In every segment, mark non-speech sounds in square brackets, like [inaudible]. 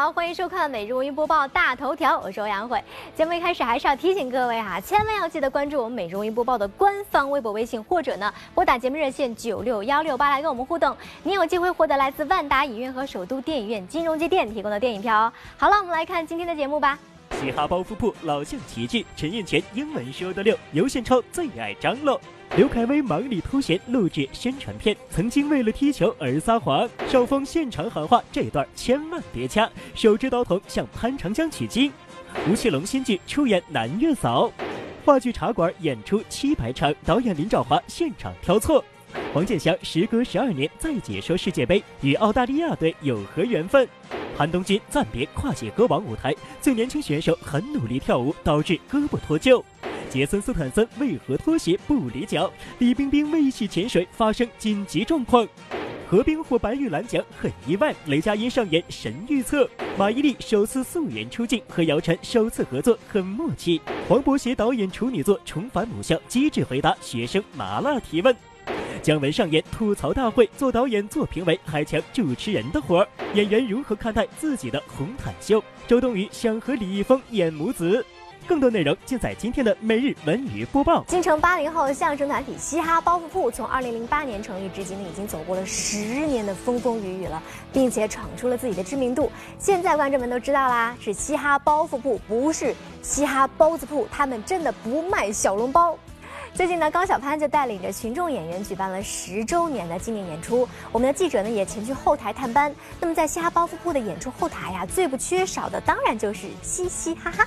好，欢迎收看每日文娱播报大头条，我是欧阳慧。节目一开始还是要提醒各位哈，千万要记得关注我们每日文娱播报的官方微博、微信，或者呢拨打节目热线九六幺六八来跟我们互动，你有机会获得来自万达影院和首都电影院金融街店提供的电影票哦。好了，我们来看今天的节目吧。嘻哈包袱铺老将齐聚，陈印泉英文说的溜，尤宪超最爱张罗。刘恺威忙里偷闲录制宣传片，曾经为了踢球而撒谎。邵峰现场喊话：这段千万别掐。手持刀筒向潘长江取经。吴奇隆新剧出演男月嫂。话剧茶馆演出七百场，导演林兆华现场挑错。黄健翔时隔十二年再解说世界杯，与澳大利亚队有何缘分？韩东君暂别跨界歌王舞台，最年轻选手很努力跳舞，导致胳膊脱臼。杰森斯坦森为何拖鞋不离脚？李冰冰为戏潜水发生紧急状况。何冰获白玉兰奖很意外。雷佳音上演神预测。马伊琍首次素颜出镜，和姚晨首次合作很默契。黄渤携导演处女作重返母校，机智回答学生麻辣提问。姜文上演吐槽大会，做导演做评委还抢主持人的活儿。演员如何看待自己的红毯秀？周冬雨想和李易峰演母子。更多内容尽在今天的每日文娱播报。京城八零后相声团体嘻哈包袱铺从二零零八年成立至今呢，已经走过了十年的风风雨雨了，并且闯出了自己的知名度。现在观众们都知道啦，是嘻哈包袱铺，不是嘻哈包子铺。他们真的不卖小笼包。最近呢，高晓攀就带领着群众演员举办了十周年的纪念演出。我们的记者呢也前去后台探班。那么在嘻哈包袱铺的演出后台呀，最不缺少的当然就是嘻嘻哈哈。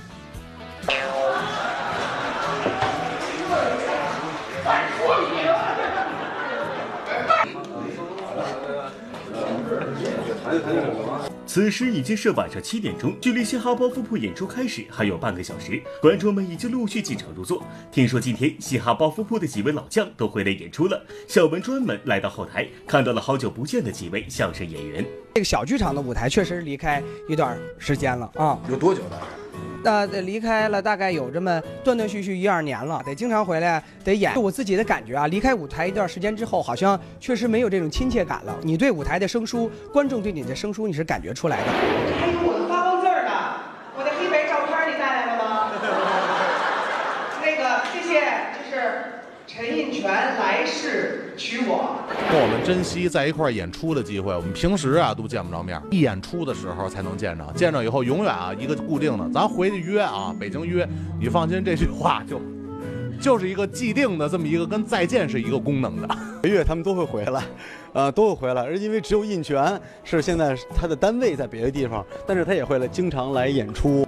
此时已经是晚上七点钟，距离嘻哈包袱铺演出开始还有半个小时，观众们已经陆续进场入座。听说今天嘻哈包袱铺的几位老将都回来演出了，小文专门来到后台，看到了好久不见的几位相声演员。这个小剧场的舞台确实离开一段时间了啊，有多久了？那离开了大概有这么断断续续一二年了，得经常回来得演。就我自己的感觉啊，离开舞台一段时间之后，好像确实没有这种亲切感了。你对舞台的生疏，观众对你的生疏，你是感觉出来的。还有我的发光字儿呢，我的黑白照片你带来了吗？[laughs] 那个，谢谢，这是。陈印泉来世娶我，我们珍惜在一块演出的机会。我们平时啊都见不着面，一演出的时候才能见着。见着以后永远啊一个固定的，咱回去约啊，北京约。你放心，这句话就就是一个既定的这么一个跟再见是一个功能的。月他们都会回来，呃，都会回来。而因为只有印泉是现在他的单位在别的地方，但是他也会来经常来演出。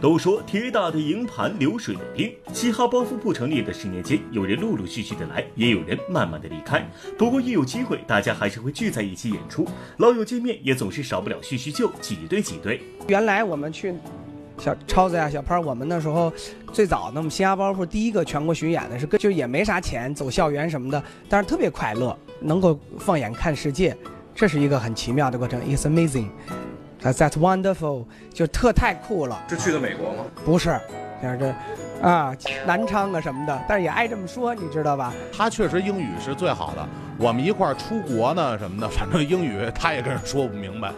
都说铁打的营盘流水的兵，嘻哈包袱铺成立的十年间，有人陆陆续续的来，也有人慢慢的离开。不过一有机会，大家还是会聚在一起演出，老友见面也总是少不了叙叙旧，几对几对。原来我们去小超子呀、小潘，我们那时候最早那么嘻哈包袱第一个全国巡演的是，就也没啥钱，走校园什么的，但是特别快乐，能够放眼看世界，这是一个很奇妙的过程，It's amazing。That's wonderful，就特太酷了。是去的美国吗？不是，像这，啊，南昌啊什么的，但是也爱这么说，你知道吧？他确实英语是最好的。我们一块儿出国呢什么的，反正英语他也跟人说不明白，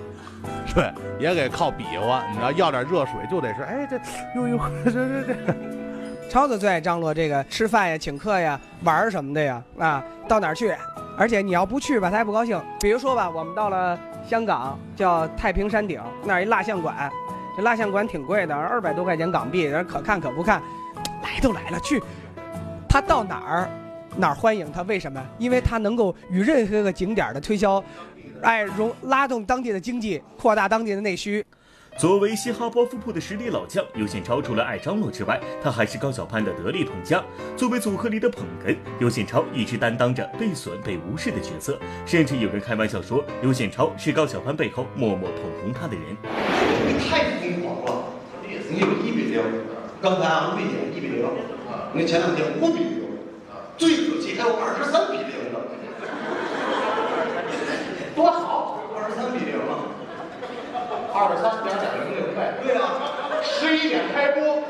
对，也给靠比划。你知道，要点热水就得是，哎，这，呦呦，这这这。超子最爱张罗这个吃饭呀、请客呀、玩儿什么的呀，啊，到哪儿去？而且你要不去吧，他还不高兴。比如说吧，我们到了。香港叫太平山顶，那儿一蜡像馆，这蜡像馆挺贵的，二百多块钱港币，人可看可不看。来都来了，去。他到哪儿，哪儿欢迎他？为什么？因为他能够与任何一个景点的推销，哎，容拉动当地的经济，扩大当地的内需。作为嘻哈包袱铺的实力老将，尤宪超除了爱张罗之外，他还是高晓攀的得力捧家。作为组合里的捧哏，尤宪超一直担当着被损、被无视的角色，甚至有人开玩笑说，尤宪超是高晓攀背后默默捧红他的人。你太疯狂了！你有一比零，刚才啊五比零，一比零啊，你前两天五比零啊，最可气还有二十三比零的，多好，二十三比零啊！二十三点点零零呗，对啊，十一点开播。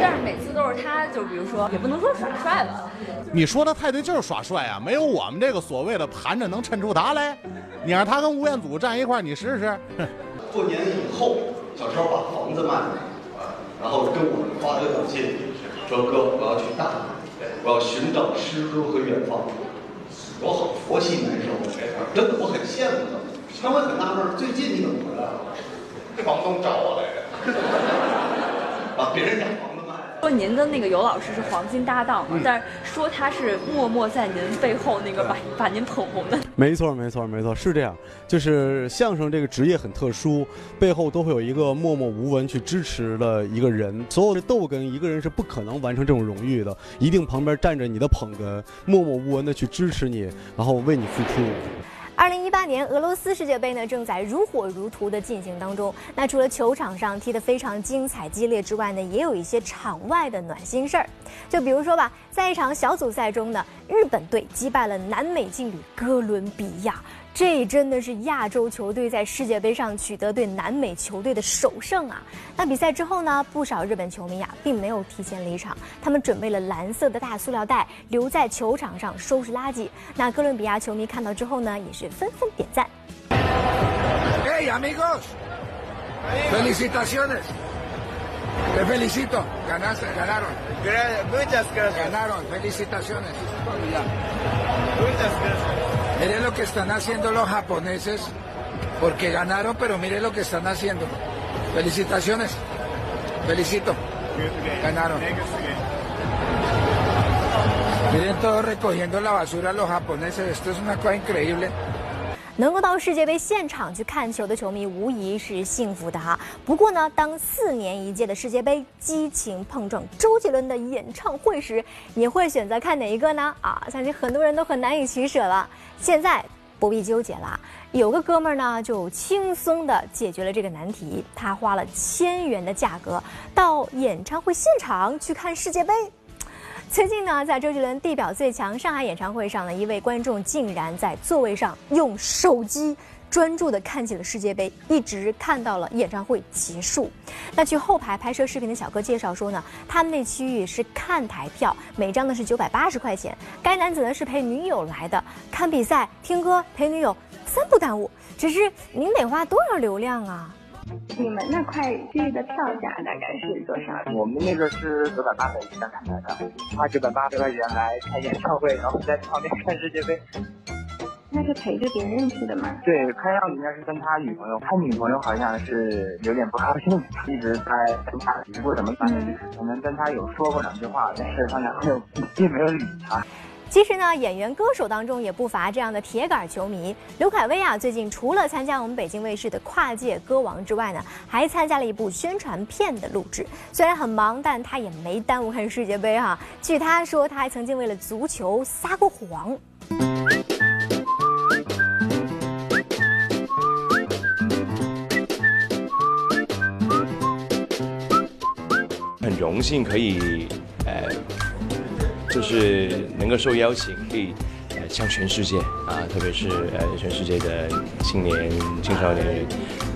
但是每次都是他，就比如说说，也不能说耍帅吧。你说的太对，就是耍帅啊！没有我们这个所谓的盘着能衬出他来。你让他跟吴彦祖站一块儿，你试试。[laughs] 过年以后，小超把房子卖了，然后跟我们发个短信，说哥，我要去大理，我要寻找诗歌和远方。我好佛系难受，真的我很羡慕他。他们很纳闷，最近你怎么回来了？房东找我来着，[laughs] 把别人家房子卖了。说您跟那个尤老师是黄金搭档嘛，但是说他是默默在您背后那个把把您捧红的。没错，没错，没错，是这样。就是相声这个职业很特殊，背后都会有一个默默无闻去支持的一个人。所有的逗哏，一个人是不可能完成这种荣誉的，一定旁边站着你的捧哏，默默无闻的去支持你，然后为你付出。二零一八年俄罗斯世界杯呢，正在如火如荼的进行当中。那除了球场上踢得非常精彩激烈之外呢，也有一些场外的暖心事儿。就比如说吧，在一场小组赛中呢，日本队击败了南美劲旅哥伦比亚。这真的是亚洲球队在世界杯上取得对南美球队的首胜啊！那比赛之后呢，不少日本球迷啊，并没有提前离场，他们准备了蓝色的大塑料袋，留在球场上收拾垃圾。那哥伦比亚球迷看到之后呢，也是纷纷点赞。Hey amigos, felicitaciones, te felicito, ganaste, ganaron. Muchas gracias. Ganaron, felicitaciones. Muchas gracias. Miren lo que están haciendo los japoneses, porque ganaron, pero miren lo que están haciendo. Felicitaciones. Felicito. Ganaron. Miren todos recogiendo la basura los japoneses. Esto es una cosa increíble. 能够到世界杯现场去看球的球迷无疑是幸福的哈。不过呢，当四年一届的世界杯激情碰撞周杰伦的演唱会时，你会选择看哪一个呢？啊，相信很多人都很难以取舍了。现在不必纠结了，有个哥们儿呢就轻松的解决了这个难题，他花了千元的价格到演唱会现场去看世界杯。最近呢，在周杰伦地表最强上海演唱会上呢，一位观众竟然在座位上用手机专注的看起了世界杯，一直看到了演唱会结束。那据后排拍摄视频的小哥介绍说呢，他们那区域是看台票，每张呢是九百八十块钱。该男子呢是陪女友来的，看比赛、听歌、陪女友，三不耽误。只是您得花多少流量啊？你们那块区域的票价大概是多少？我们那个是九百八的一张看台的，花九百八十块钱来开演唱会，然后在旁边看世界杯。那是陪着别人去的吗？对，看样子应该是跟他女朋友，他女朋友好像是有点不高兴，一直在跟他不怎么办，可能跟他有说过两句话，但是他男朋友并没有理他。其实呢，演员、歌手当中也不乏这样的铁杆球迷。刘恺威啊，最近除了参加我们北京卫视的《跨界歌王》之外呢，还参加了一部宣传片的录制。虽然很忙，但他也没耽误看世界杯哈。据他说，他还曾经为了足球撒过谎。很荣幸可以，呃。就是能够受邀请，可以呃向全世界啊，特别是呃全世界的青年、青少年人，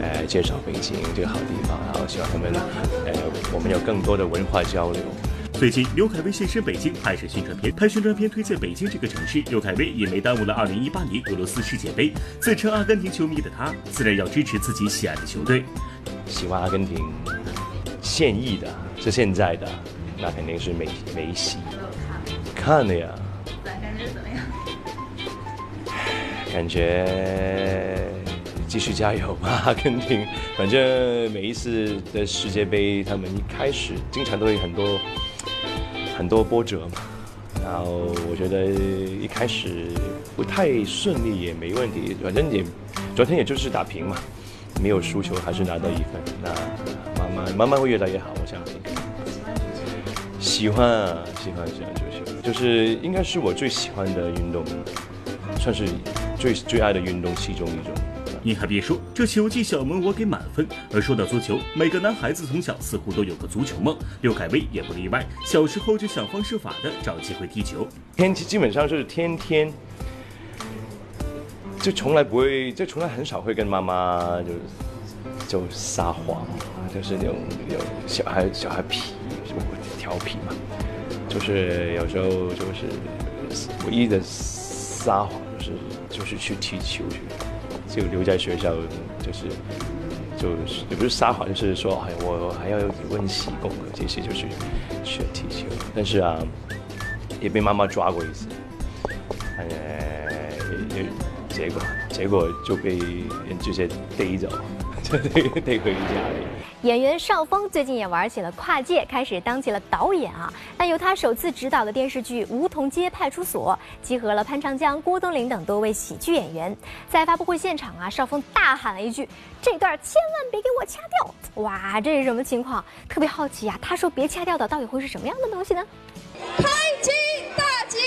呃介绍北京这个好地方，然后希望他们呃我们有更多的文化交流。最近，刘恺威现身北京拍摄宣传片，拍宣传片推荐北京这个城市，刘恺威也没耽误了2018年俄罗斯世界杯。自称阿根廷球迷的他，自然要支持自己喜爱的球队。喜欢阿根廷现役的，是现在的，那肯定是梅梅西。看的呀，感觉怎么样？感觉继续加油吧，阿根廷。反正每一次的世界杯，他们一开始经常都会很多很多波折嘛。然后我觉得一开始不太顺利也没问题，反正也昨天也就是打平嘛，没有输球，还是拿到一分。那慢慢慢慢会越来越好，我相信。喜欢啊，喜欢喜欢足球。就是应该是我最喜欢的运动，算是最最爱的运动其中一种。你还别说，这球技小萌我给满分。而说到足球，每个男孩子从小似乎都有个足球梦，刘恺威也不例外。小时候就想方设法的找机会踢球，天基本上就是天天，就从来不会，就从来很少会跟妈妈就就撒谎，就是那种有小孩小孩皮，调皮嘛。就是有时候就是唯一的撒谎就是就是去踢球去，就留在学校就是就是也不是撒谎，就是说哎我还要温习功课，这些就去学踢球，但是啊也被妈妈抓过一次，哎，结果结果就被人直接逮走，就逮逮回家里。演员邵峰最近也玩起了跨界，开始当起了导演啊。那由他首次执导的电视剧《梧桐街派出所》，集合了潘长江、郭冬临等多位喜剧演员。在发布会现场啊，邵峰大喊了一句：“这段千万别给我掐掉！”哇，这是什么情况？特别好奇啊。他说别掐掉的，到底会是什么样的东西呢？开金大吉！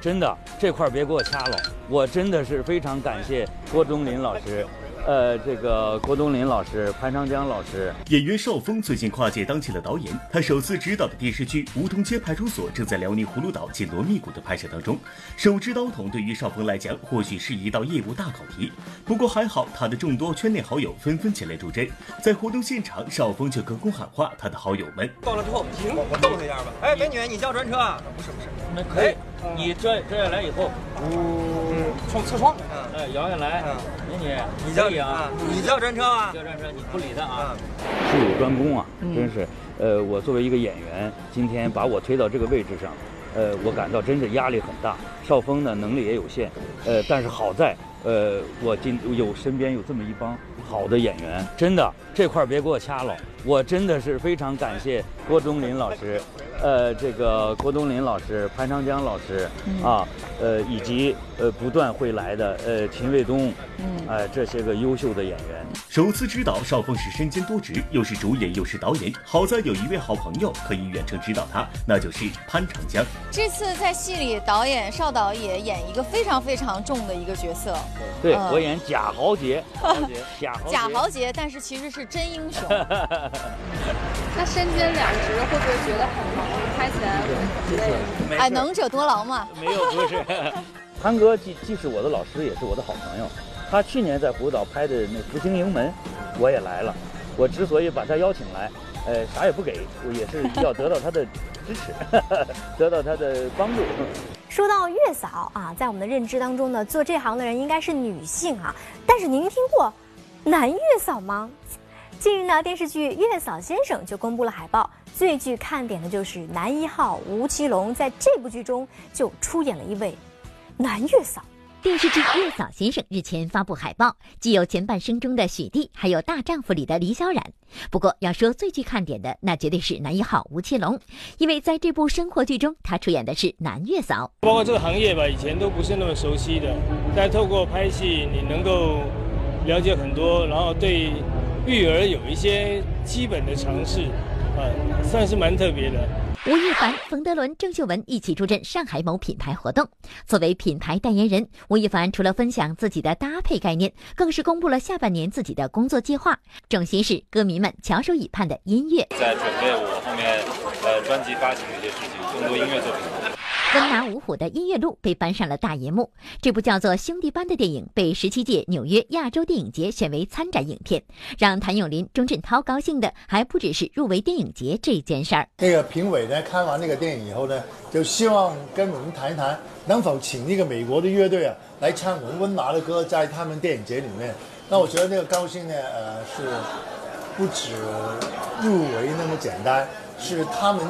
真的，这块别给我掐了。我真的是非常感谢郭冬临老师。呃，这个郭冬临老师、潘长江老师，演员邵峰最近跨界当起了导演。他首次执导的电视剧《梧桐街派出所》正在辽宁葫芦岛紧锣密鼓的拍摄当中。手持刀筒对于邵峰来讲，或许是一道业务大考题。不过还好，他的众多圈内好友纷纷前来助阵。在活动现场，邵峰却隔空喊话他的好友们：“到了之后停，我逗他一下吧。哎，美女，你叫专车啊？不是不是，那可以。你拽拽下来以后，嗯，从侧窗，哎，摇下来。美女，你叫啊？你叫专车啊？叫专车，你不理他啊。术有专攻啊，真是。呃，我作为一个演员，今天把我推到这个位置上，呃，我感到真是压力很大。少峰呢，能力也有限，呃，但是好在，呃，我今有身边有这么一帮好的演员，真的这块别给我掐了。我真的是非常感谢郭冬临老师。呃，这个郭冬临老师、潘长江老师啊，呃，以及呃不断会来的呃秦卫东，嗯，哎，这些个优秀的演员。首次指导邵峰是身兼多职，又是主演又是导演，好在有一位好朋友可以远程指导他，那就是潘长江。这次在戏里，导演邵导也演一个非常非常重的一个角色。对我演贾豪杰，贾 [laughs] 贾豪杰，但是其实是真英雄。[laughs] 他身兼两职，会不会觉得很忙？拍起来很累？哎，能者多劳嘛。没有，不是。[laughs] 潘哥既既是我的老师，也是我的好朋友。他去年在葫芦岛拍的那《福星营门》，我也来了。我之所以把他邀请来，呃，啥也不给，我也是要得到他的支持，[laughs] 得到他的帮助。说到月嫂啊，在我们的认知当中呢，做这行的人应该是女性啊。但是您听过男月嫂吗？近日呢，电视剧《月嫂先生》就公布了海报，最具看点的就是男一号吴奇隆，在这部剧中就出演了一位男月嫂。电视剧《月嫂先生》日前发布海报，既有前半生中的许娣，还有《大丈夫》里的李小冉。不过，要说最具看点的，那绝对是男一号吴奇隆，因为在这部生活剧中，他出演的是男月嫂。包括这个行业吧，以前都不是那么熟悉的，但透过拍戏，你能够了解很多，然后对。育儿有一些基本的常识，啊，算是蛮特别的。吴亦凡、冯德伦、郑秀文一起助阵上海某品牌活动。作为品牌代言人，吴亦凡除了分享自己的搭配概念，更是公布了下半年自己的工作计划，重心是歌迷们翘首以盼的音乐。在准备我后面呃专辑发行的一些事情，更多音乐作品。温拿五虎的音乐录被搬上了大银幕。这部叫做《兄弟班》的电影被十七届纽约亚洲电影节选为参展影片。让谭咏麟、钟镇涛高兴的还不只是入围电影节这件事儿。那个评委呢，看完那个电影以后呢，就希望跟我们谈一谈，能否请一个美国的乐队啊来唱我们温拿的歌，在他们电影节里面。那我觉得那个高兴呢，呃，是不止入围那么简单。是他们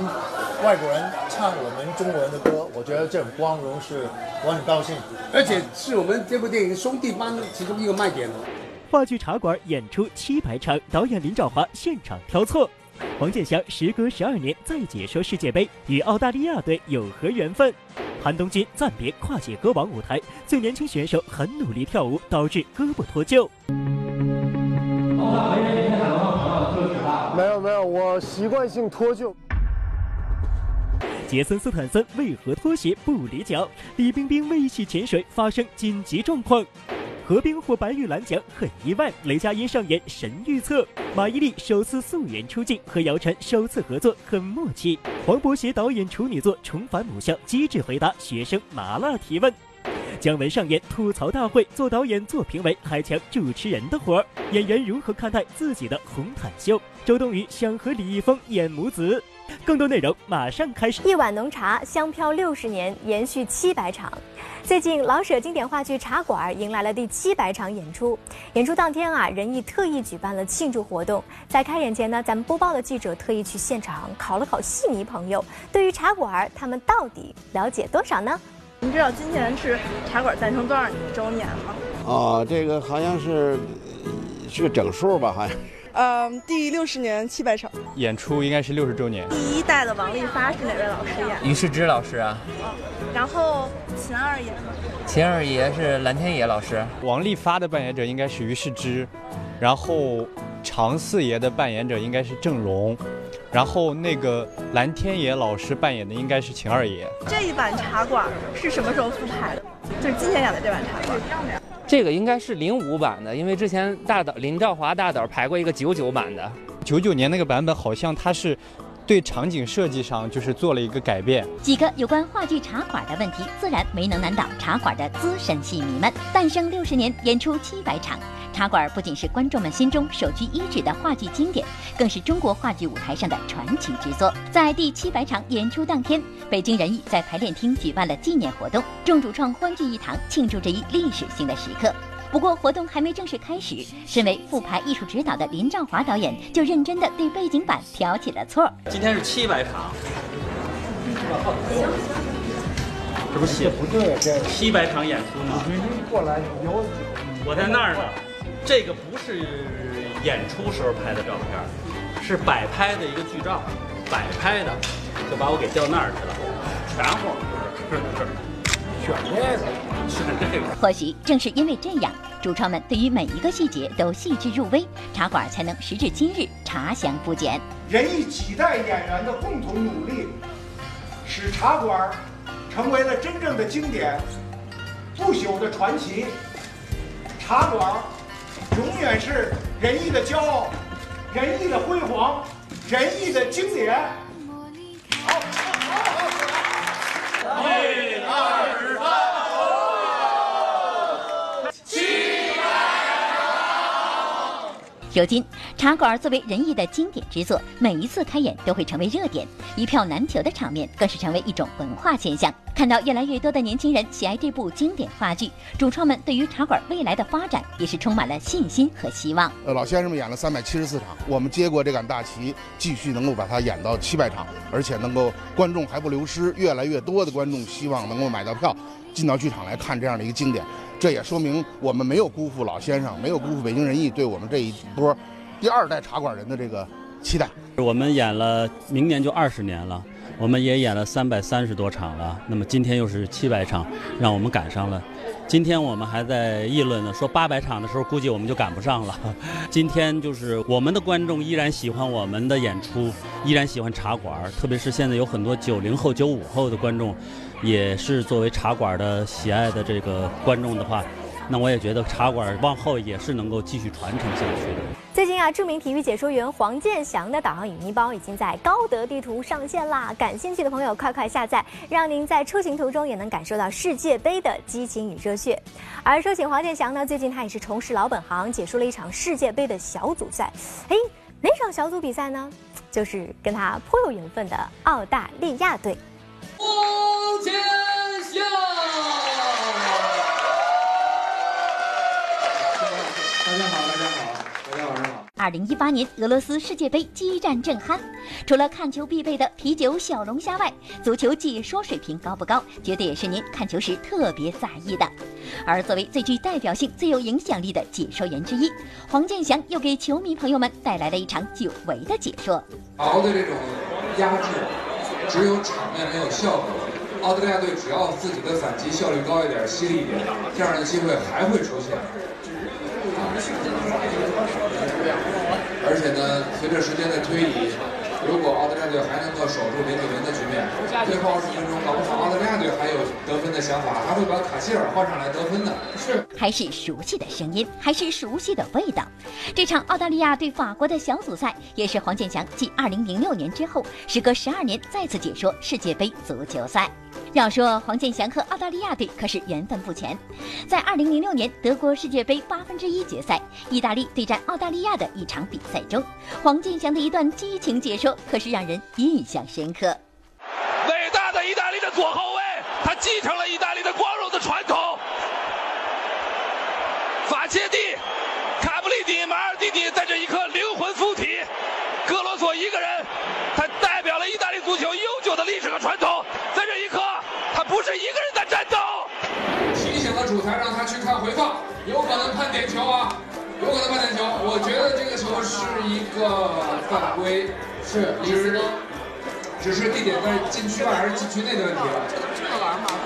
外国人唱我们中国人的歌，我觉得这种光荣是我很高兴，而且是我们这部电影兄弟班其中一个卖点。话剧茶馆演出七百场，导演林兆华现场挑错。黄健翔时隔十二年再解说世界杯，与澳大利亚队有何缘分？韩东君暂别跨界歌王舞台，最年轻选手很努力跳舞，导致胳膊脱臼。没有没有，我习惯性脱臼。杰森斯坦森为何脱鞋不离脚？李冰冰为一起潜水发生紧急状况。何冰获白玉兰奖很意外。雷佳音上演神预测。马伊琍首次素颜出镜，和姚晨首次合作很默契。黄渤携导演处女作重返母校，机智回答学生麻辣提问。姜文上演吐槽大会，做导演、做评委，还抢主持人的活儿。演员如何看待自己的红毯秀？周冬雨想和李易峰演母子。更多内容马上开始。一碗浓茶，香飘六十年，延续七百场。最近，老舍经典话剧《茶馆》迎来了第七百场演出。演出当天啊，人艺特意举办了庆祝活动。在开演前呢，咱们播报的记者特意去现场考了考戏迷朋友，对于《茶馆》，他们到底了解多少呢？你知道今年是《茶馆》诞生多少周年吗？哦，这个好像是是个整数吧，好像。嗯，第六十年七百场演出应该是六十周年。第一代的王丽发是哪位老师演？于世之老师啊。然后秦二爷呢？秦二爷是蓝天野老师。王丽发的扮演者应该是于世之，然后常四爷的扮演者应该是郑荣，然后那个蓝天野老师扮演的应该是秦二爷。这一版茶馆是什么时候复排的？就是今天演的这版茶馆。这个应该是零五版的，因为之前大导林兆华大导排过一个九九版的，九九年那个版本好像他是。对场景设计上就是做了一个改变。几个有关话剧《茶馆》的问题，自然没能难倒《茶馆》的资深戏迷们。诞生六十年，演出七百场，《茶馆》不仅是观众们心中首屈一指的话剧经典，更是中国话剧舞台上的传奇之作。在第七百场演出当天，北京人艺在排练厅举办了纪念活动，众主创欢聚一堂，庆祝这一历史性的时刻。不过活动还没正式开始，身为复排艺术指导的林兆华导演就认真的对背景板挑起了错。今天是七百场，这不写不对，这七百场演出呢。过来有我在那儿呢，这个不是演出时候拍的照片，是摆拍的一个剧照，摆拍的，就把我给调那儿去了，全乎是是是。选这个，或许正是因为这样，主创们对于每一个细节都细致入微，茶馆才能时至今日茶香不减。人艺几代演员的共同努力，使茶馆成为了真正的经典，不朽的传奇。茶馆永远是人艺的骄傲，人艺的辉煌，人艺的经典。好，好好，一二。如今，茶馆作为仁义的经典之作，每一次开演都会成为热点，一票难求的场面更是成为一种文化现象。看到越来越多的年轻人喜爱这部经典话剧，主创们对于茶馆未来的发展也是充满了信心和希望。呃，老先生们演了三百七十四场，我们接过这杆大旗，继续能够把它演到七百场，而且能够观众还不流失，越来越多的观众希望能够买到票，进到剧场来看这样的一个经典。这也说明我们没有辜负老先生，没有辜负北京人艺对我们这一波第二代茶馆人的这个期待。我们演了，明年就二十年了，我们也演了三百三十多场了。那么今天又是七百场，让我们赶上了。今天我们还在议论呢，说八百场的时候估计我们就赶不上了。[laughs] 今天就是我们的观众依然喜欢我们的演出，依然喜欢茶馆，特别是现在有很多九零后、九五后的观众。也是作为茶馆的喜爱的这个观众的话，那我也觉得茶馆往后也是能够继续传承下去的。最近啊，著名体育解说员黄健翔的导航影音包已经在高德地图上线啦！感兴趣的朋友快快下载，让您在出行途中也能感受到世界杯的激情与热血。而说起黄健翔呢，最近他也是重拾老本行，解说了一场世界杯的小组赛。哎，哪场小组比赛呢？就是跟他颇有缘分的澳大利亚队。二零一八年俄罗斯世界杯激战正酣，除了看球必备的啤酒小龙虾外，足球解说水平高不高，绝对也是您看球时特别在意的。而作为最具代表性、最有影响力的解说员之一，黄健翔又给球迷朋友们带来了一场久违的解说。熬的这种压制。只有场面没有效果，澳大利亚队只要自己的反击效率高一点、犀利一点，这样的机会还会出现。而且呢，随着时间的推移，如果澳大利亚队还能够守住零比零的局面，最后二十分钟，搞不好澳大利亚队还有得分的想法，还会把卡希尔换上来得分呢。是，还是熟悉的声音，还是熟悉的味道。这场澳大利亚对法国的小组赛，也是黄健翔继2006年之后，时隔十二年再次解说世界杯足球赛。要说黄健翔和澳大利亚队可是缘分不浅，在2006年德国世界杯八分之一决赛，意大利对战澳大利亚的一场比赛中，黄健翔的一段激情解说可是让人印象深刻。伟大的意大利的左后卫，他继承了意大利的光荣的传统。法切蒂、卡布里迪、马尔蒂尼在这一刻灵魂附体，格罗索一个人，他代表了意大利足球悠久的历史和传统。在这一刻，他不是一个人在战斗。提醒了主裁，让他去看回放，有可能判点球啊，有可能判点球。我觉得这个球是一个犯规，是李斯登，只是地点在禁区外还是禁区内的问题了。这个玩法，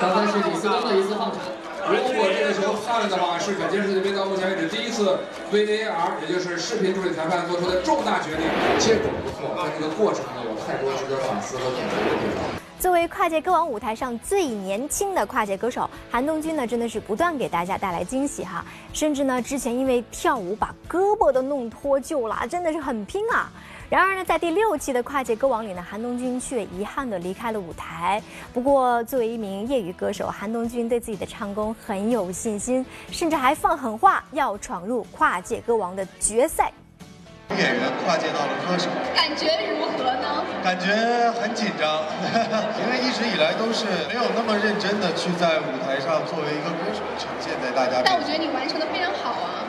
刚才是李斯登的一次放铲。如果这个球判了的话，是本届世界杯到目前为止第一次 VAR，也就是视频助理裁判做出的重大决定。结果不错，但这个过程呢，有太多值得反思和总结的地方。作为跨界歌王舞台上最年轻的跨界歌手，韩东君呢，真的是不断给大家带来惊喜哈。甚至呢，之前因为跳舞把胳膊都弄脱臼了，真的是很拼啊。然而呢，在第六期的跨界歌王里呢，韩东君却遗憾地离开了舞台。不过，作为一名业余歌手，韩东君对自己的唱功很有信心，甚至还放狠话要闯入跨界歌王的决赛。演员跨界到了歌手，感觉如何呢？感觉很紧张，[laughs] 因为一直以来都是没有那么认真的去在舞台上作为一个歌手呈现在大家。但我觉得你完成的非常好啊。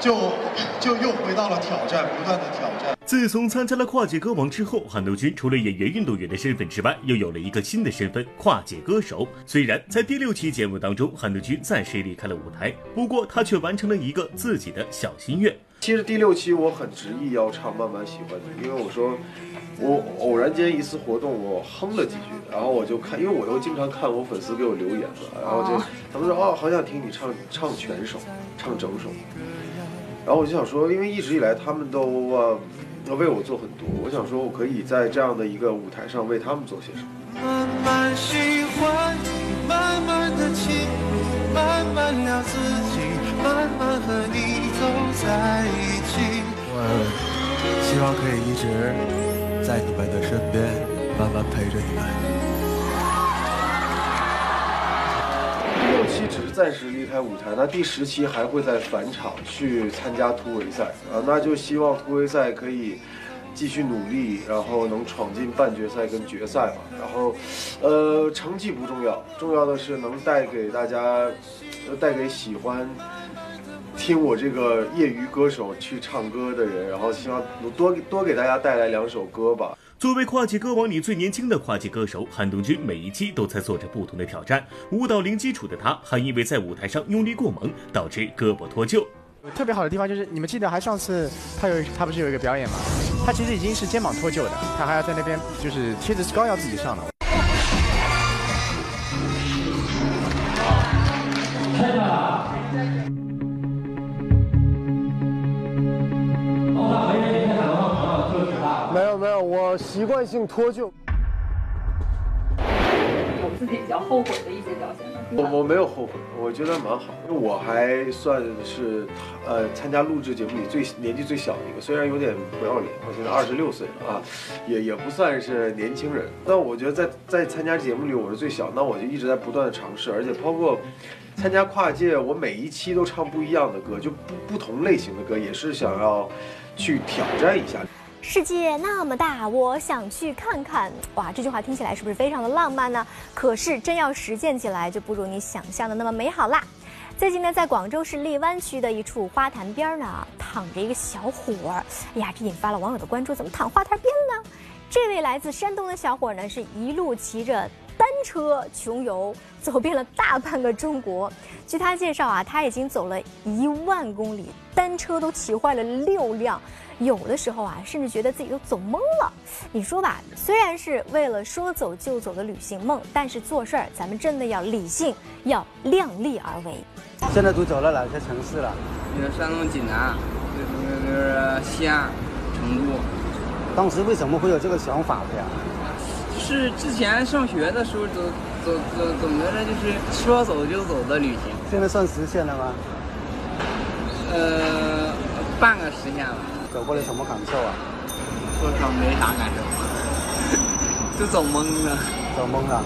就就又回到了挑战，不断的挑战。自从参加了跨界歌王之后，韩东君除了演员、运动员的身份之外，又有了一个新的身份——跨界歌手。虽然在第六期节目当中，韩东君暂时离开了舞台，不过他却完成了一个自己的小心愿。其实第六期我很执意要唱《慢慢喜欢你》，因为我说我偶然间一次活动，我哼了几句，然后我就看，因为我又经常看我粉丝给我留言嘛，然后就他们说哦，好想听你唱唱全首，唱整首。然后我就想说，因为一直以来他们都呃为我做很多，我想说我可以在这样的一个舞台上为他们做些什么。慢慢喜欢你，慢慢的亲密，慢慢聊自己，慢慢和你走在一起。我希望可以一直在你们的身边，慢慢陪着你们。六期只是暂时离开舞台，那第十期还会再返场去参加突围赛啊，那就希望突围赛可以继续努力，然后能闯进半决赛跟决赛嘛。然后，呃，成绩不重要，重要的是能带给大家，带给喜欢听我这个业余歌手去唱歌的人，然后希望多多给大家带来两首歌吧。作为跨界歌王里最年轻的跨界歌手，韩东君每一期都在做着不同的挑战。舞蹈零基础的他，还因为在舞台上用力过猛，导致胳膊脱臼。特别好的地方就是，你们记得还上次他有他不是有一个表演吗？他其实已经是肩膀脱臼的，他还要在那边就是贴着膏药自己上的。我习惯性脱臼。有自己比较后悔的一些表现吗？我我没有后悔，我觉得蛮好，因为我还算是呃参加录制节目里最年纪最小的一个，虽然有点不要脸，我现在二十六岁了啊，也也不算是年轻人，但我觉得在在参加节目里我是最小，那我就一直在不断的尝试，而且包括参加跨界，我每一期都唱不一样的歌，就不不同类型的歌，也是想要去挑战一下。世界那么大，我想去看看。哇，这句话听起来是不是非常的浪漫呢？可是真要实践起来，就不如你想象的那么美好啦。最近呢，在广州市荔湾区的一处花坛边呢，躺着一个小伙儿。哎呀，这引发了网友的关注，怎么躺花坛边呢？这位来自山东的小伙呢，是一路骑着单车穷游，走遍了大半个中国。据他介绍啊，他已经走了一万公里，单车都骑坏了六辆。有的时候啊，甚至觉得自己都走懵了。你说吧，虽然是为了说走就走的旅行梦，但是做事儿咱们真的要理性，要量力而为。现在都走了哪些城市了？有山东济南，就是西安、成都。当时为什么会有这个想法的呀？就是之前上学的时候走走走总觉得就是说走就走的旅行，现在算实现了吗？呃，半个实现了。走过来什么感受啊？我靠，没啥感受，[laughs] 就走懵了，走懵了。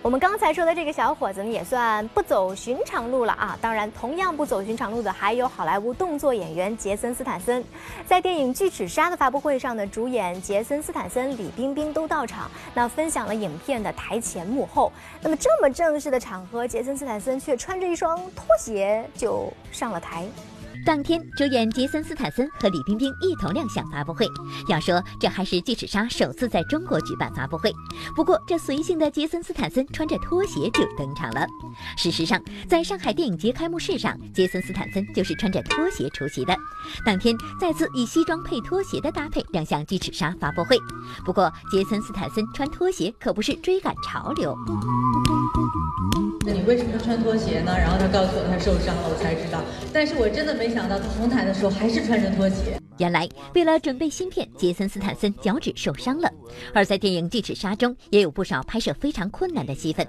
我们刚才说的这个小伙子呢，也算不走寻常路了啊！当然，同样不走寻常路的还有好莱坞动作演员杰森·斯坦森。在电影《巨齿鲨》的发布会上呢，主演杰森·斯坦森、李冰冰都到场，那分享了影片的台前幕后。那么这么正式的场合，杰森·斯坦森却穿着一双拖鞋就上了台。当天，主演杰森·斯坦森和李冰冰一同亮相发布会。要说这还是《巨齿鲨》首次在中国举办发布会。不过，这随性的杰森·斯坦森穿着拖鞋就登场了。事实上，在上海电影节开幕式上，杰森·斯坦森就是穿着拖鞋出席的。当天再次以西装配拖鞋的搭配亮相《巨齿鲨》发布会。不过，杰森·斯坦森穿拖鞋可不是追赶潮流。那你为什么穿拖鞋呢？然后他告诉我他受伤了，我才知道。但是我真的没想到他红毯的时候还是穿着拖鞋。原来为了准备新片，杰森·斯坦森脚趾受伤了。而在电影《巨齿鲨》中，也有不少拍摄非常困难的戏份。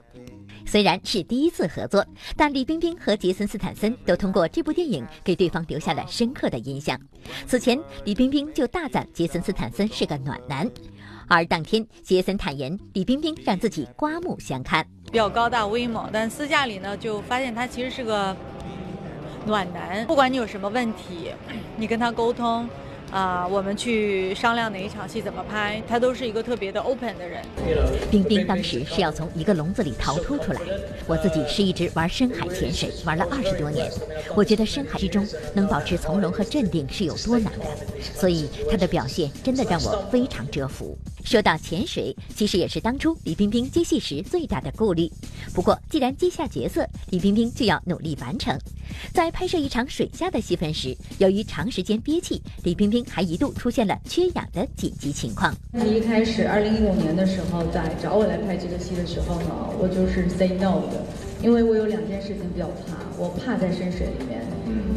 虽然是第一次合作，但李冰冰和杰森·斯坦森都通过这部电影给对方留下了深刻的印象。此前，李冰冰就大赞杰森·斯坦森是个暖男。而当天，杰森坦言，李冰冰让自己刮目相看，比较高大威猛，但私下里呢，就发现他其实是个暖男。不管你有什么问题，你跟他沟通。啊，我们去商量哪一场戏怎么拍，他都是一个特别的 open 的人。冰冰当时是要从一个笼子里逃脱出来。我自己是一直玩深海潜水，玩了二十多年。我觉得深海之中能保持从容和镇定是有多难的，所以他的表现真的让我非常折服。说到潜水，其实也是当初李冰冰接戏时最大的顾虑。不过既然接下角色，李冰冰就要努力完成。在拍摄一场水下的戏份时，由于长时间憋气，李冰冰还一度出现了缺氧的紧急情况。一开始，二零一五年的时候，在找我来拍这个戏的时候呢，我就是 say no 的，因为我有两件事情比较怕，我怕在深水里面，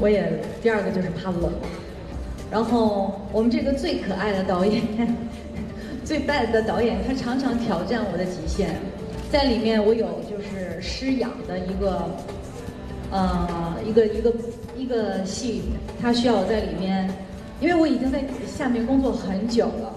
我也第二个就是怕冷。然后我们这个最可爱的导演，最 bad 的导演，他常常挑战我的极限，在里面我有就是失氧的一个。呃，一个一个一个戏，他需要我在里面，因为我已经在下面工作很久了，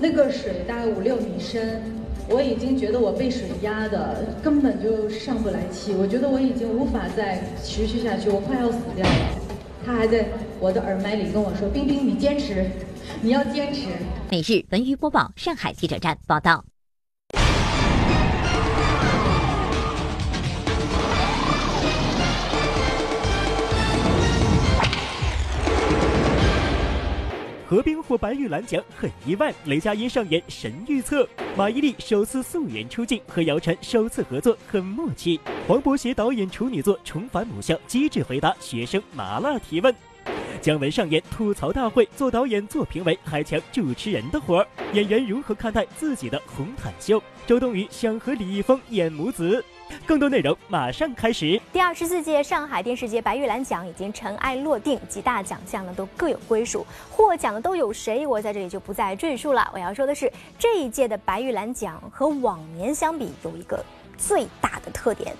那个水大概五六米深，我已经觉得我被水压的根本就上不来气，我觉得我已经无法再持续下去，我快要死掉了。他还在我的耳麦里跟我说：“冰冰，你坚持，你要坚持。”每日文娱播报，上海记者站报道。何冰获白玉兰奖很意外，雷佳音上演神预测，马伊琍首次素颜出镜，和姚晨首次合作很默契。黄渤携导演处女作重返母校，机智回答学生麻辣提问。姜文上演吐槽大会，做导演做评委还抢主持人的活儿。演员如何看待自己的红毯秀？周冬雨想和李易峰演母子。更多内容马上开始。第二十四届上海电视节白玉兰奖已经尘埃落定，几大奖项呢都各有归属。获奖的都有谁？我在这里就不再赘述了。我要说的是，这一届的白玉兰奖和往年相比，有一个最大的特点：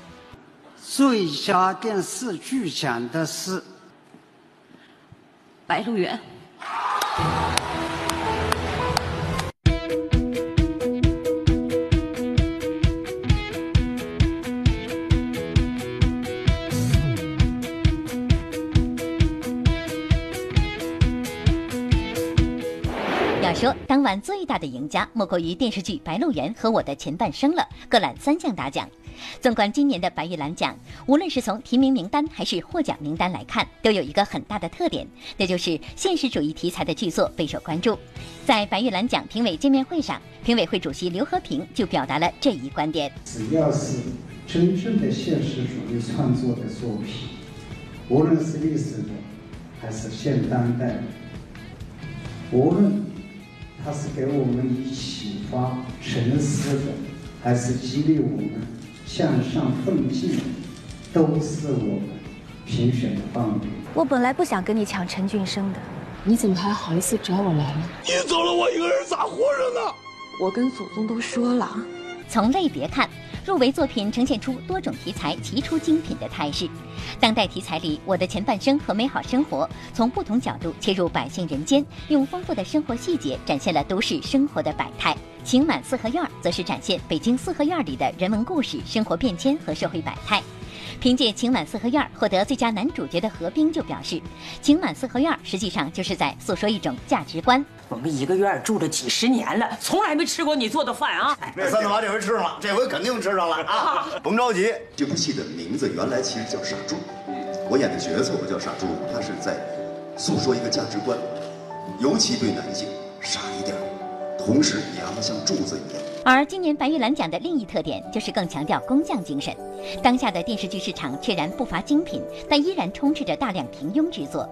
最佳电视剧奖的是《白鹿原》。说当晚最大的赢家莫过于电视剧《白鹿原》和《我的前半生》了，各揽三项大奖。纵观今年的白玉兰奖，无论是从提名名单还是获奖名单来看，都有一个很大的特点，那就是现实主义题材的剧作备受关注。在白玉兰奖评委见面会上，评委会主席刘和平就表达了这一观点：只要是真正的现实主义创作的作品，无论是历史的还是现当代的，无论。它是给我们以启发、沉思的，还是激励我们向上奋进，都是我们评选的范围。我本来不想跟你抢陈俊生的，你怎么还好意思找我来了？你走了，我一个人咋活着呢？我跟祖宗都说了。从类别看，入围作品呈现出多种题材齐出精品的态势。当代题材里，《我的前半生》和《美好生活》从不同角度切入百姓人间，用丰富的生活细节展现了都市生活的百态；《情满四合院》则是展现北京四合院里的人文故事、生活变迁和社会百态。凭借《情满四合院》获得最佳男主角的何冰就表示，《情满四合院》实际上就是在诉说一种价值观。我们一个院住了几十年了，从来没吃过你做的饭啊！那三大娃这回吃上了，这回肯定吃上了啊！甭着急，这部戏的名字原来其实叫《傻柱》，我演的角色我叫傻柱，他是在诉说一个价值观，尤其对男性傻一点，同时也让他像柱子一样。而今年白玉兰奖的另一特点就是更强调工匠精神。当下的电视剧市场虽然不乏精品，但依然充斥着大量平庸之作。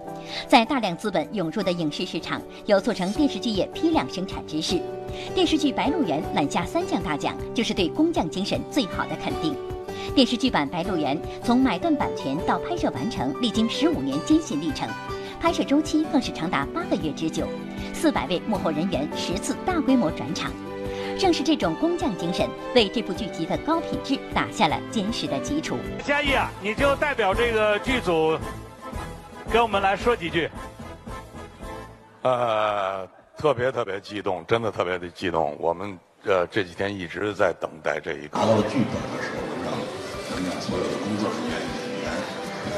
在大量资本涌入的影视市场，有促成电视剧业批量生产之势。电视剧《白鹿原》揽下三项大奖，就是对工匠精神最好的肯定。电视剧版《白鹿原》从买断版权到拍摄完成，历经十五年艰辛历程，拍摄周期更是长达八个月之久，四百位幕后人员十次大规模转场。正是这种工匠精神，为这部剧集的高品质打下了坚实的基础。嘉义啊，你就代表这个剧组，跟我们来说几句。呃，特别特别激动，真的特别的激动。我们呃这几天一直在等待这一刻。拿到剧本的时候，让咱们所有的工作人员、演员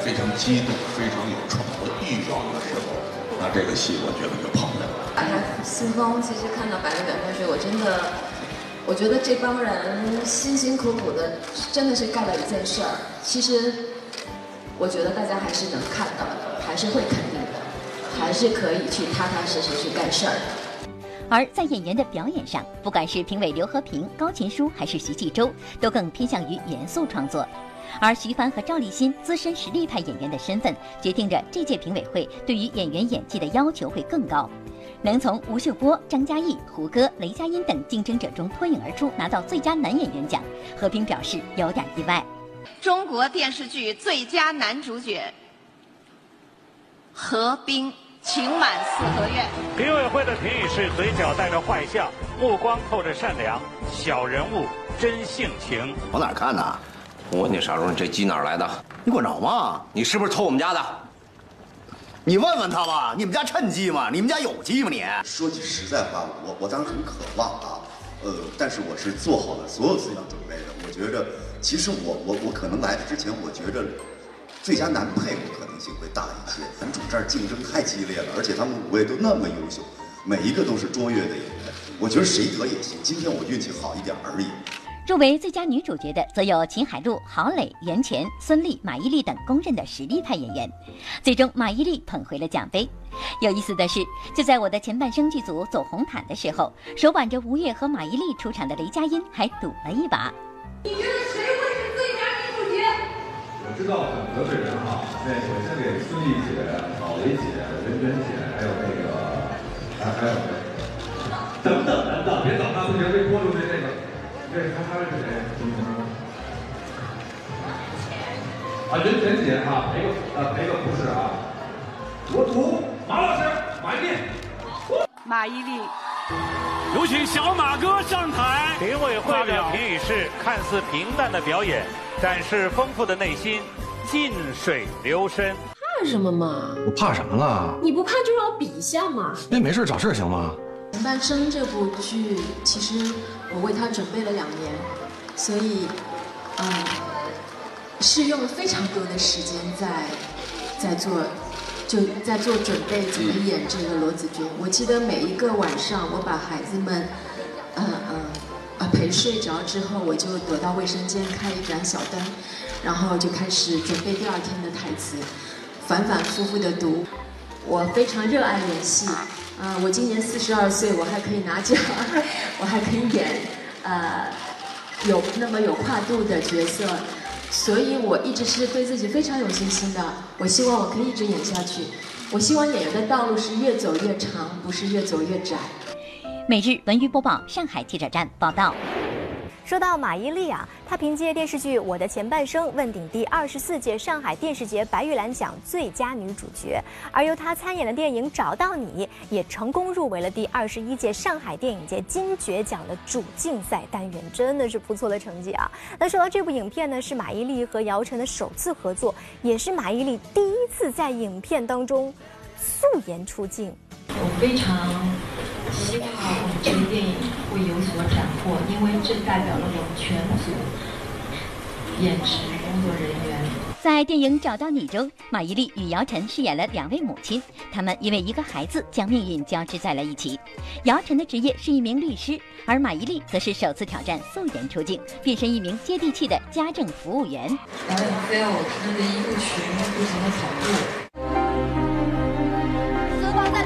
非常激动、非常有创作欲望的时候，那这个戏我觉得就跑了。哎呀，新风，其实看到《白鹿原》开始，我真的，我觉得这帮人辛辛苦苦的，真的是干了一件事儿。其实，我觉得大家还是能看到的，还是会肯定的，还是可以去踏踏实实去干事儿的。而在演员的表演上，不管是评委刘和平、高琴书，还是徐纪周，都更偏向于严肃创作。而徐帆和赵立新资深实力派演员的身份，决定着这届评委会对于演员演技的要求会更高。能从吴秀波、张嘉译、胡歌、雷佳音等竞争者中脱颖而出，拿到最佳男演员奖，何冰表示有点意外。中国电视剧最佳男主角何冰，《情满四合院》。评委会的评语是：嘴角带着坏笑，目光透着善良，小人物真性情。往哪看呢？我问你，啥时候，你这鸡哪来的？你管着吗？你是不是偷我们家的？你问问他吧，你们家趁鸡吗？你们家有鸡吗？你说句实在话，我我当然很渴望啊，呃，但是我是做好了所有思想准备的。我觉着，其实我我我可能来的之前，我觉着最佳男配我可能性会大一些。男主这儿竞争太激烈了，而且他们五位都那么优秀，每一个都是卓越的演员，我觉得谁得也行。今天我运气好一点而已。入围最佳女主角的，则有秦海璐、郝蕾、袁泉、孙俪、马伊琍等公认的实力派演员。最终，马伊琍捧回了奖杯。有意思的是，就在我的前半生剧组走红毯的时候，手挽着吴越和马伊琍出场的雷佳音还赌了一把。你觉得谁会是最佳女主角？我知道很得罪人哈，那首先给孙俪姐、郝蕾姐、袁泉姐，还有那个还还有等等啊，任泉姐啊，赔个呃赔个不是啊，我赌马老师，马伊琍，马伊琍，有请小马哥上台。评委会的评语是：看似平淡的表演，展示丰富的内心，近水流深。怕什么嘛？我怕什么了？你不怕就让我比一下嘛。哎，没事找事行吗？前半生这部剧，其实我为他准备了两年，所以，嗯，是用了非常多的时间在在做，就在做准备，怎么演这个罗子君。我记得每一个晚上，我把孩子们，嗯嗯，啊陪睡着之后，我就躲到卫生间开一盏小灯，然后就开始准备第二天的台词，反反复复的读。我非常热爱演戏。啊，我今年四十二岁，我还可以拿奖，[laughs] 我还可以演，呃，有那么有跨度的角色，所以我一直是对自己非常有信心的。我希望我可以一直演下去。我希望演员的道路是越走越长，不是越走越窄。每日文娱播报，上海记者站报道。说到马伊琍啊，她凭借电视剧《我的前半生》问鼎第二十四届上海电视节白玉兰奖最佳女主角，而由她参演的电影《找到你》也成功入围了第二十一届上海电影节金爵奖的主竞赛单元，真的是不错的成绩啊！那说到这部影片呢，是马伊琍和姚晨的首次合作，也是马伊琍第一次在影片当中素颜出镜。我非常希望这个电影会有所斩获，因为这代表了我们全组演职工作人员。在电影《找到你》中，马伊琍与姚晨饰演了两位母亲，他们因为一个孩子将命运交织在了一起。姚晨的职业是一名律师，而马伊琍则是首次挑战素颜出镜，变身一名接地气的家政服务员。导演非要我穿着衣服裙不停的跑步。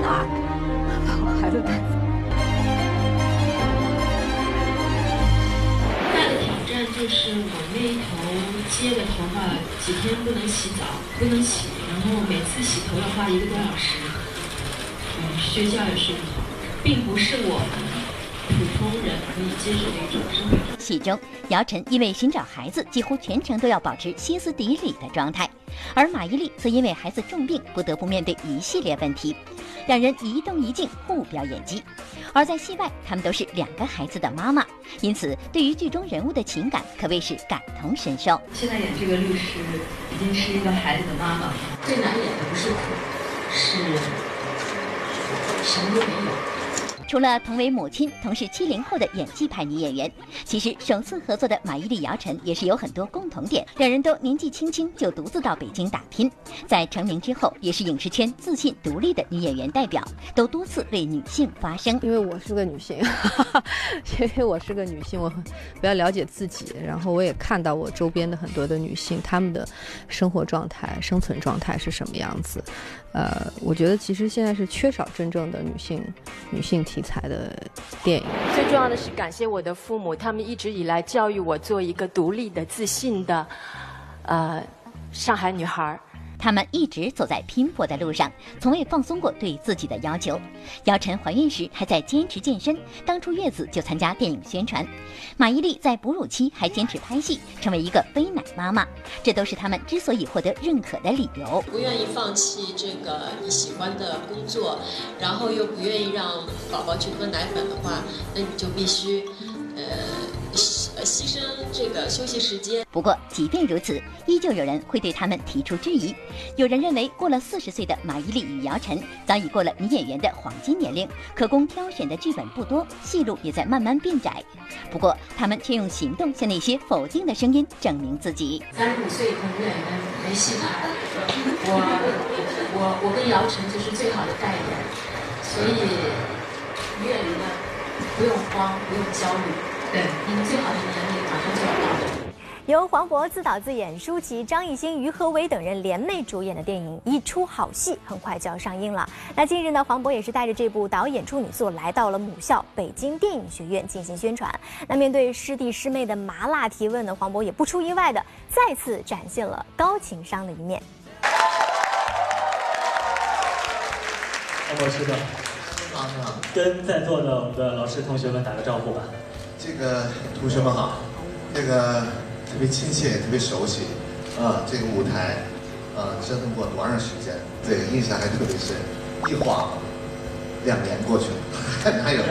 把 [laughs] 我孩子带走。大的挑战就是我那一头接的头发几天不能洗澡，不能洗，然后每次洗头要花一个多小时。嗯，睡觉也睡不好，并不是我们普通人可以接受的一种生活。戏中，姚晨因为寻找孩子，几乎全程都要保持歇斯底里的状态，而马伊琍则因为孩子重病，不得不面对一系列问题。两人一动一静，互飙演技。而在戏外，他们都是两个孩子的妈妈，因此对于剧中人物的情感可谓是感同身受。现在演这个律师，已经是一个孩子的妈妈。最难演的不是苦，是什么都没有。除了同为母亲，同是七零后的演技派女演员，其实首次合作的马伊琍、姚晨也是有很多共同点。两人都年纪轻轻就独自到北京打拼，在成名之后，也是影视圈自信独立的女演员代表，都多次为女性发声。因为我是个女性，[laughs] 因为我是个女性，我比较了解自己，然后我也看到我周边的很多的女性，她们的生活状态、生存状态是什么样子。呃，我觉得其实现在是缺少真正的女性女性题材的电影。最重要的是感谢我的父母，他们一直以来教育我做一个独立的、自信的，呃，上海女孩儿。他们一直走在拼搏的路上，从未放松过对自己的要求。姚晨怀孕时还在坚持健身，刚出月子就参加电影宣传。马伊琍在哺乳期还坚持拍戏，成为一个背奶妈妈，这都是他们之所以获得认可的理由。不愿意放弃这个你喜欢的工作，然后又不愿意让宝宝去喝奶粉的话，那你就必须，呃。呃，牺牲这个休息时间。不过，即便如此，依旧有人会对他们提出质疑。有人认为，过了四十岁的马伊琍与姚晨早已过了女演员的黄金年龄，可供挑选的剧本不多，戏路也在慢慢变窄。不过，他们却用行动向那些否定的声音证明自己。三十五岁以后女演员没戏拍，我我我跟姚晨就是最好的代言，所以女演员呢，不用慌，不用焦虑。对，你们最好的年龄。由黄渤自导自演，舒淇、张艺兴、于和伟等人联袂主演的电影《一出好戏》很快就要上映了。那近日呢，黄渤也是带着这部导演处女作来到了母校北京电影学院进行宣传。那面对师弟师妹的麻辣提问呢，黄渤也不出意外的再次展现了高情商的一面。黄渤师哥，好，你好，跟在座的我们的老师同学们打个招呼吧。这个同学们好，这个特别亲切，也特别熟悉，啊，这个舞台，啊，折腾过多长时间？对印象还特别深，一晃，两年过去了，[laughs] 还哪有？